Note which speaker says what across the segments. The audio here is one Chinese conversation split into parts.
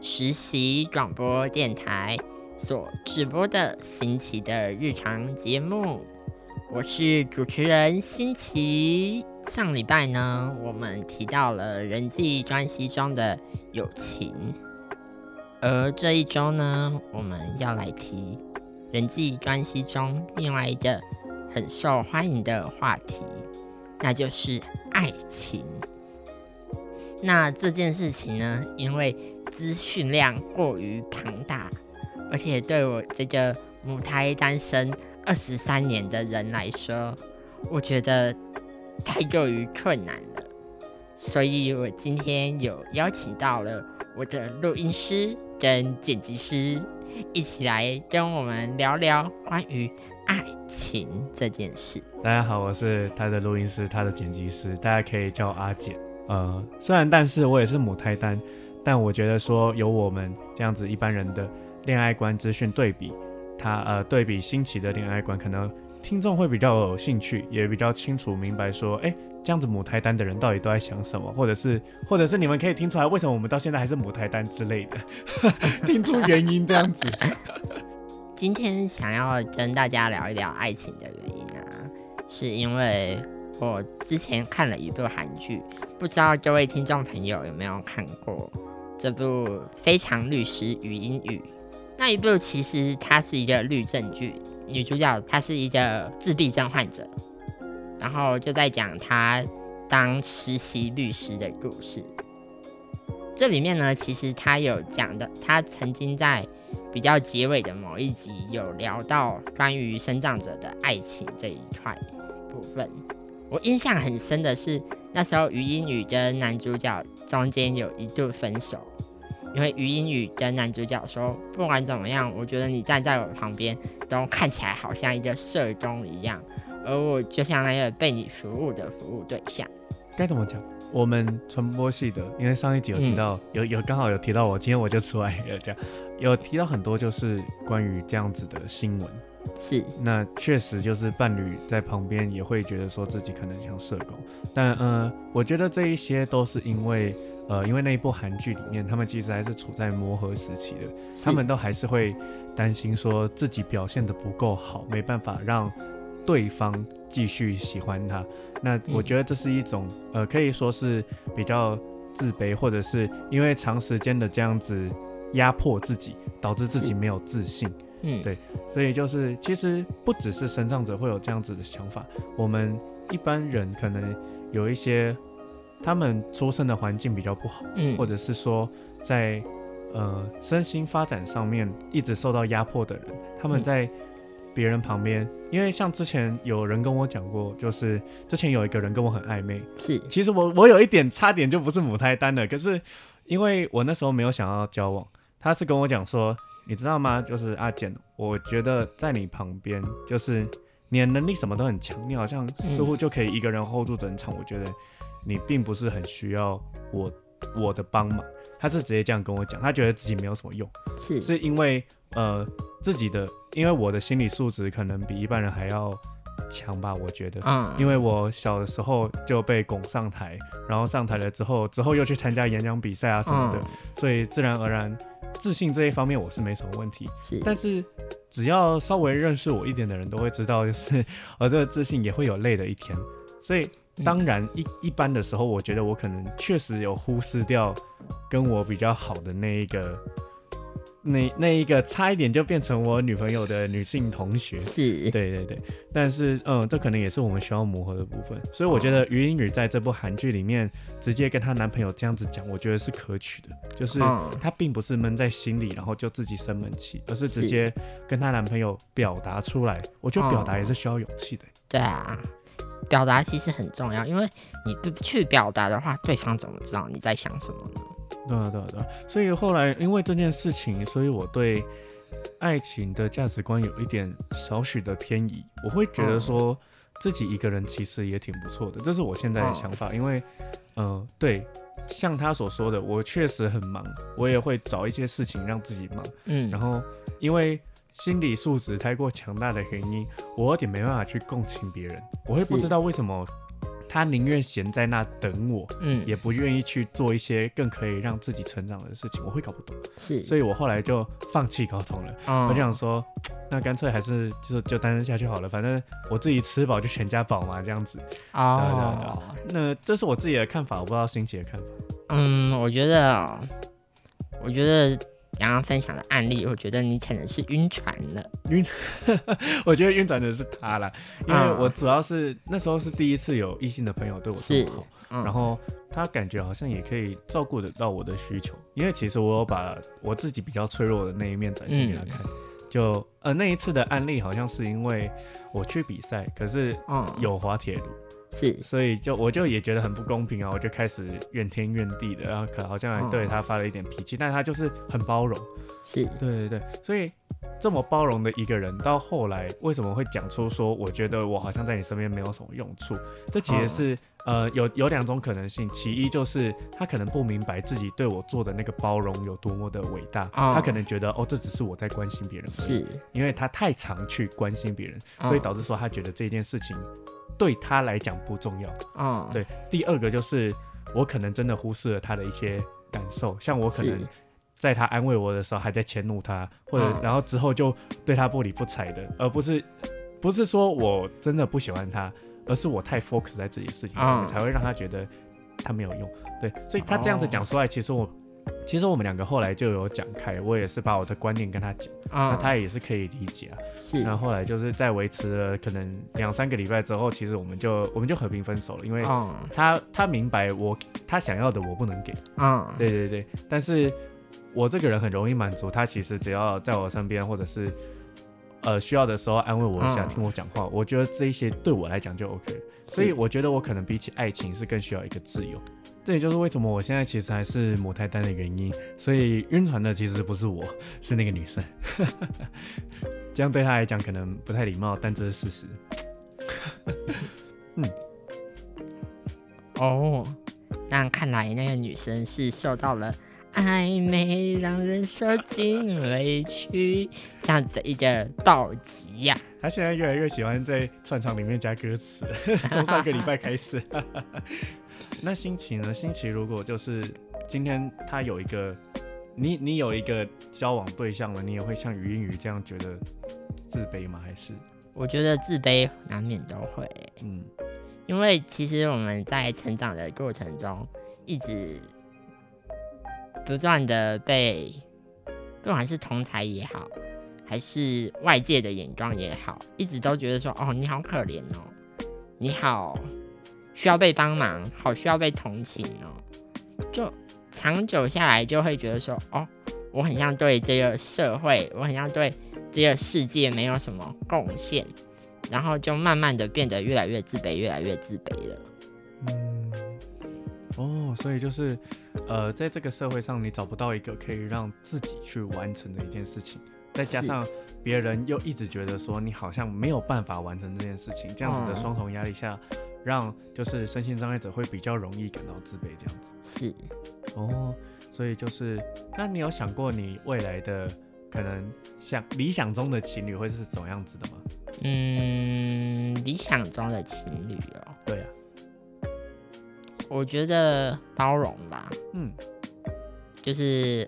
Speaker 1: 实习广播电台所直播的新奇的日常节目。我是主持人新奇。上礼拜呢，我们提到了人际关系中的友情，而这一周呢，我们要来提。人际关系中，另外一个很受欢迎的话题，那就是爱情。那这件事情呢，因为资讯量过于庞大，而且对我这个母胎单身二十三年的人来说，我觉得太过于困难了。所以我今天有邀请到了我的录音师跟剪辑师。一起来跟我们聊聊关于爱情这件事。
Speaker 2: 大家好，我是他的录音师，他的剪辑师，大家可以叫我阿简。呃，虽然但是我也是母胎单，但我觉得说有我们这样子一般人的恋爱观资讯对比，他呃对比新奇的恋爱观，可能听众会比较有兴趣，也比较清楚明白说，哎。这样子母胎单的人到底都在想什么？或者是，或者是你们可以听出来为什么我们到现在还是母胎单之类的，听出原因这样子。
Speaker 1: 今天想要跟大家聊一聊爱情的原因啊，是因为我之前看了一部韩剧，不知道各位听众朋友有没有看过这部《非常律师语音语》？那一部其实它是一个律政剧，女主角她是一个自闭症患者。然后就在讲她当实习律师的故事。这里面呢，其实她有讲的，她曾经在比较结尾的某一集有聊到关于生长者的爱情这一块部分。我印象很深的是，那时候余音雨跟男主角中间有一度分手，因为余音雨跟男主角说，不管怎么样，我觉得你站在我旁边都看起来好像一个社工一样。而我就像那个被你服务的服务对象，
Speaker 2: 该怎么讲？我们传播系的，因为上一集有提到，有有刚好有提到我，今天我就出来有，这样有提到很多就是关于这样子的新闻。
Speaker 1: 是，
Speaker 2: 那确实就是伴侣在旁边也会觉得说自己可能像社工，但呃，我觉得这一些都是因为呃，因为那一部韩剧里面，他们其实还是处在磨合时期的，他们都还是会担心说自己表现的不够好，没办法让。对方继续喜欢他，那我觉得这是一种呃，可以说是比较自卑，或者是因为长时间的这样子压迫自己，导致自己没有自信。嗯，对，所以就是其实不只是生长者会有这样子的想法，我们一般人可能有一些他们出生的环境比较不好，嗯，或者是说在呃身心发展上面一直受到压迫的人，他们在。别人旁边，因为像之前有人跟我讲过，就是之前有一个人跟我很暧昧，
Speaker 1: 是，
Speaker 2: 其实我我有一点差点就不是母胎单了，可是因为我那时候没有想要交往，他是跟我讲说，你知道吗？就是阿简，我觉得在你旁边，就是你的能力什么都很强，你好像似乎就可以一个人 hold 住整场，我觉得你并不是很需要我我的帮忙，他是直接这样跟我讲，他觉得自己没有什么用，
Speaker 1: 是，
Speaker 2: 是因为呃。自己的，因为我的心理素质可能比一般人还要强吧，我觉得。嗯。因为我小的时候就被拱上台，然后上台了之后，之后又去参加演讲比赛啊什么的，所以自然而然自信这一方面我是没什么问题。
Speaker 1: 是。
Speaker 2: 但是只要稍微认识我一点的人都会知道，就是我 这个自信也会有累的一天。所以当然一一般的时候，我觉得我可能确实有忽视掉跟我比较好的那一个。那那一个差一点就变成我女朋友的女性同学，
Speaker 1: 是。
Speaker 2: 对对对，但是嗯，这可能也是我们需要磨合的部分，所以我觉得于英语在这部韩剧里面直接跟她男朋友这样子讲，我觉得是可取的，就是她并不是闷在心里，然后就自己生闷气，而是直接跟她男朋友表达出来。我觉得表达也是需要勇气的。
Speaker 1: 对啊，表达其实很重要，因为你不去表达的话，对方怎么知道你在想什么呢？
Speaker 2: 对啊，对啊，对啊。所以后来因为这件事情，所以我对爱情的价值观有一点少许的偏移。我会觉得说自己一个人其实也挺不错的，这是我现在的想法。因为，嗯，对，像他所说的，我确实很忙，我也会找一些事情让自己忙。
Speaker 1: 嗯，
Speaker 2: 然后因为心理素质太过强大的原因，我有点没办法去共情别人，我会不知道为什么。他宁愿闲在那等我，
Speaker 1: 嗯，
Speaker 2: 也不愿意去做一些更可以让自己成长的事情，我会搞不懂，
Speaker 1: 是，
Speaker 2: 所以我后来就放弃沟通了。
Speaker 1: 嗯
Speaker 2: 我就想说，那干脆还是就就单身下去好了，反正我自己吃饱就全家饱嘛，这样子。
Speaker 1: 哦，
Speaker 2: 那这是我自己的看法，我不知道新奇的看法。
Speaker 1: 嗯，我觉得哦，我觉得刚刚分享的案例，我觉得你可能是晕船了。
Speaker 2: 晕 我觉得晕船的是他啦，因为
Speaker 1: 嗯
Speaker 2: 我主要是那时候是第一次有异性的朋友对我这
Speaker 1: 是
Speaker 2: 么好，
Speaker 1: 嗯，
Speaker 2: 然后他感觉好像也可以照顾得到我的需求，因为其实我有把我自己比较脆弱的那一面展现给他看。就呃那一次的案例好像是因为我去比赛，可是
Speaker 1: 嗯，
Speaker 2: 有滑铁卢，
Speaker 1: 是，
Speaker 2: 所以就我就也觉得很不公平啊，我就开始怨天怨地的，然后可好像还对他发了一点脾气，但他就是很包容，
Speaker 1: 是，
Speaker 2: 对对对，所以这么包容的一个人，到后来为什么会讲出说，我觉得我好像在你身边没有什么用处？这其实是、呃有有两种可能性，其一就是他可能不明白自己对我做的那个包容有多么的伟大，
Speaker 1: 哦。
Speaker 2: 他可能觉得哦这只是我在关心别人
Speaker 1: 是，
Speaker 2: 因为他太常去关心别人，
Speaker 1: 嗯
Speaker 2: 所以导致说他觉得这件事情对他来讲不重要。
Speaker 1: 嗯，
Speaker 2: 对，第二个就是我可能真的忽视了他的一些感受，像我可能在他安慰我的时候还在迁怒他，或者
Speaker 1: 嗯
Speaker 2: 然后之后就对他不理不睬的，而不是不是说我真的不喜欢他，而是我太 focus 在自己的事情上面，
Speaker 1: 嗯
Speaker 2: 才会让他觉得他没有用。对，所以他这样子讲出来，其实我。其实我们两个后来就有讲开，我也是把我的观念跟他讲，那
Speaker 1: 嗯，
Speaker 2: 他也是可以理解啊。
Speaker 1: 是，
Speaker 2: 那后来就是在维持了可能两三个礼拜之后，其实我们就我们就和平分手了，因为
Speaker 1: 嗯
Speaker 2: 他他明白我他想要的我不能给，
Speaker 1: 嗯，
Speaker 2: 对对对，但是我这个人很容易满足，他其实只要在我身边或者是呃需要的时候安慰我一下，
Speaker 1: 嗯
Speaker 2: 听我讲话，我觉得这一些对我来讲就 OK。所以我觉得我可能比起爱情是更需要一个自由，这也就是为什么我现在其实还是母胎单的原因。所以晕船的其实不是我，是那个女生。这样对她来讲可能不太礼貌，但这是事实。
Speaker 1: 哦，那看来那个女生是受到了暧昧让人受尽委屈这样子的一个暴击呀、
Speaker 2: 他现在越来越喜欢在串场里面加歌词，从上个礼拜开始。那新奇呢？新奇如果就是今天他有一个你，你有一个交往对象了，你也会像余音语这样觉得自卑吗？还是
Speaker 1: 我觉得自卑难免都会，
Speaker 2: 嗯
Speaker 1: 因为其实我们在成长的过程中，一直不断的被，不管是同才也好，还是外界的眼光也好，一直都觉得说，哦，你好可怜哦，你好需要被帮忙，好需要被同情哦，就长久下来就会觉得说，哦，我很像对这个社会，我很像对这个世界没有什么贡献。然后就慢慢的变得越来越自卑，越来越自卑了。
Speaker 2: 嗯哦，所以就是呃，在这个社会上，你找不到一个可以让自己去完成的一件事情，再加上别人又一直觉得说你好像没有办法完成这件事情，这样子的
Speaker 1: 嗯。
Speaker 2: 双重压力下，让就是身心障碍者会比较容易感到自卑这样子。
Speaker 1: 是，
Speaker 2: 哦，所以就是，那你有想过你未来的可能想理想中的情侣会是怎么样子的吗？
Speaker 1: 嗯，理想中的情侣哦，
Speaker 2: 对啊，
Speaker 1: 我觉得包容吧，
Speaker 2: 嗯
Speaker 1: 就是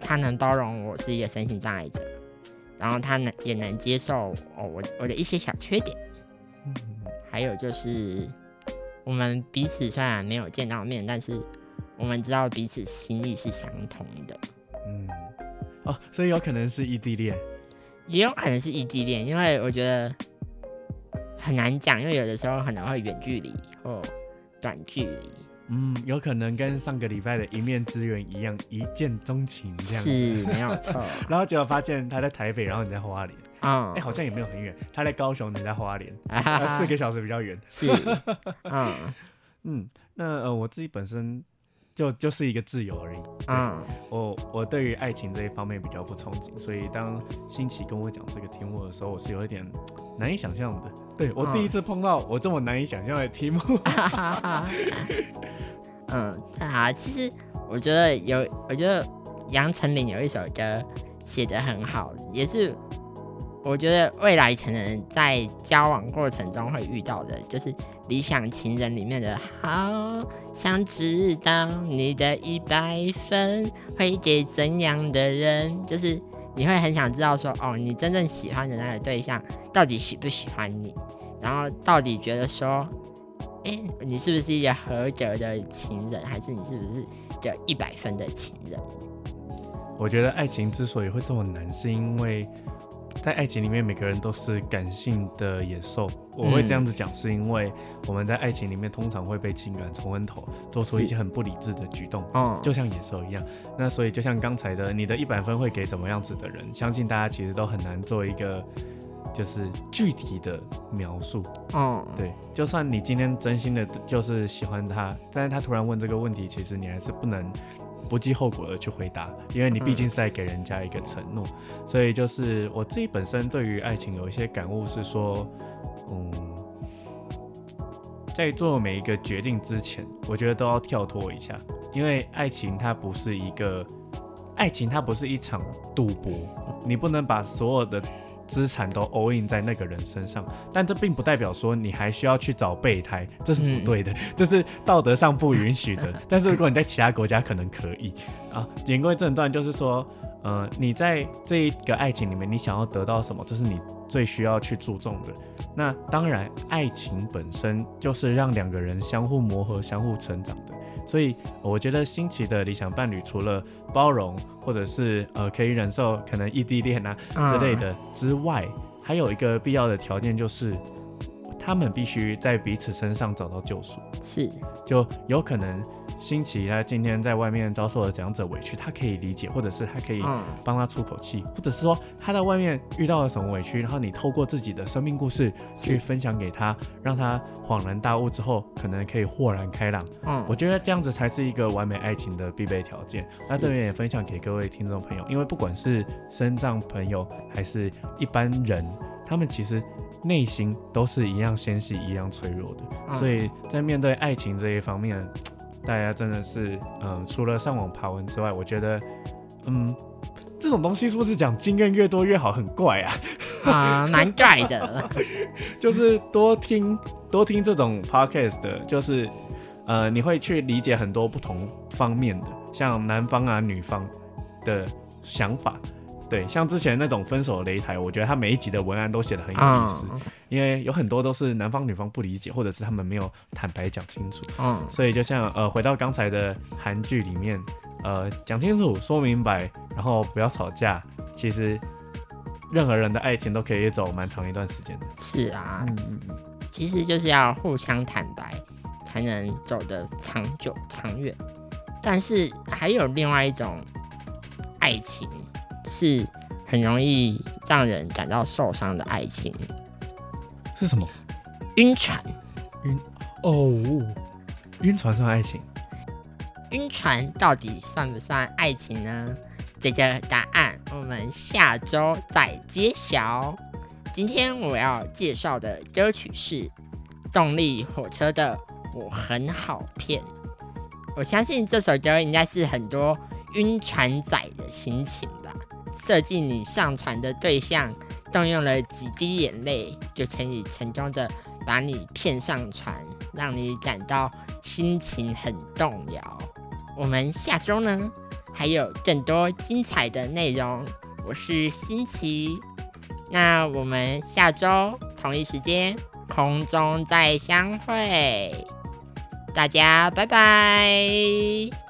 Speaker 1: 他能包容我是一个身心障碍者，然后他能也能接受哦我我的一些小缺点，
Speaker 2: 嗯
Speaker 1: 还有就是我们彼此虽然没有见到面，但是我们知道彼此心意是相同的。
Speaker 2: 嗯，哦，所以有可能是异地恋。
Speaker 1: 也有可能是异地恋，因为我觉得很难讲，因为有的时候可能会远距离或短距离，
Speaker 2: 嗯，有可能跟上个礼拜的一面之缘一样，一见钟情这样。
Speaker 1: 是没有错。
Speaker 2: 然后结果发现他在台北，然后你在花莲，
Speaker 1: 嗯
Speaker 2: 哎、，好像也没有很远。他在高雄，你在花莲，四个小时比较远。
Speaker 1: 是，嗯，
Speaker 2: 嗯，那呃，我自己本身就就是一个自由而已。
Speaker 1: 嗯，
Speaker 2: 我我对于爱情这一方面比较不憧憬，所以当新奇跟我讲这个题目的时候，我是有一点难以想象的。对我第一次碰到我这么难以想象的题目。
Speaker 1: 嗯，啊，其实我觉得有，我觉得杨丞琳有一首歌写的很好，也是我觉得未来可能在交往过程中会遇到的，就是《理想情人》里面的“好想知道你的一百分会给怎样的人”，就是你会很想知道说，哦，你真正喜欢的那个对象到底喜不喜欢你，然后到底觉得说。哎，你是不是一个合格的情人，还是你是不是一个一百分的情人？
Speaker 2: 我觉得爱情之所以会这么难，是因为在爱情里面，每个人都是感性的野兽。我会这样子讲，是因为我们在爱情里面通常会被情感冲昏头，做出一些很不理智的举动，就像野兽一样。那所以就像刚才的，你的一百分会给怎么样子的人？相信大家其实都很难做一个。就是具体的描述，嗯，对，就算你今天真心的就是喜欢他，但是他突然问这个问题，其实你还是不能不计后果的去回答，因为你毕竟是在给人家一个承诺。所以就是我自己本身对于爱情有一些感悟是说，嗯，在做每一个决定之前，我觉得都要跳脱一下，因为爱情它不是一个，爱情它不是一场赌博，你不能把所有的。资产都 all in 在那个人身上，但这并不代表说你还需要去找备胎，这是不对的，这是道德上不允许的。但是如果你在其他国家可能可以啊。言归正传，就是说，呃，你在这一个爱情里面，你想要得到什么，这是你最需要去注重的。那当然，爱情本身就是让两个人相互磨合、相互成长的。所以我觉得新奇的理想伴侣，除了包容或者是呃可以忍受可能异地恋啊之类的之外，还有一个必要的条件就是。他们必须在彼此身上找到救赎，
Speaker 1: 是，
Speaker 2: 就有可能新奇他今天在外面遭受了怎样子委屈，他可以理解，或者是他可以帮他出口气，或者是说他在外面遇到了什么委屈，然后你透过自己的生命故事去分享给他，让他恍然大悟之后，可能可以豁然开朗。嗯，我觉得这样子才是一个完美爱情的必备条件。那这边也分享给各位听众朋友，因为不管是身障朋友还是一般人，他们其实。内心都是一样纤细、一样脆弱的，所以在面对爱情这一方面，大家真的是，嗯，除了上网爬文之外，我觉得，嗯，这种东西是不是讲经验越多越好？很怪啊，
Speaker 1: 啊，蛮怪的。
Speaker 2: 就是多听多听这种 podcast 的，就是，呃，你会去理解很多不同方面的，像男方啊、女方的想法。对，像之前那种分手擂台，我觉得他每一集的文案都写的很有意思，因为有很多都是男方女方不理解，或者是他们没有坦白讲清楚。嗯，所以就像呃，回到刚才的韩剧里面，呃，讲清楚、说明白，然后不要吵架，其实任何人的爱情都可以走蛮长一段时间的。
Speaker 1: 是啊，嗯，其实就是要互相坦白，才能走得长久、长远。但是还有另外一种爱情。是很容易让人感到受伤的爱情，
Speaker 2: 是什么？
Speaker 1: 晕船。
Speaker 2: 晕哦，晕船算爱情？
Speaker 1: 晕船到底算不算爱情呢？这个答案我们下周再揭晓。今天我要介绍的歌曲是动力火车的《我很好骗》。我相信这首歌应该是很多晕船仔的心情。设计你上传的对象，动用了几滴眼泪，就可以成功的把你骗上船，让你感到心情很动摇。我们下周呢，还有更多精彩的内容。我是新奇，那我们下周同一时间空中再相会，大家拜拜。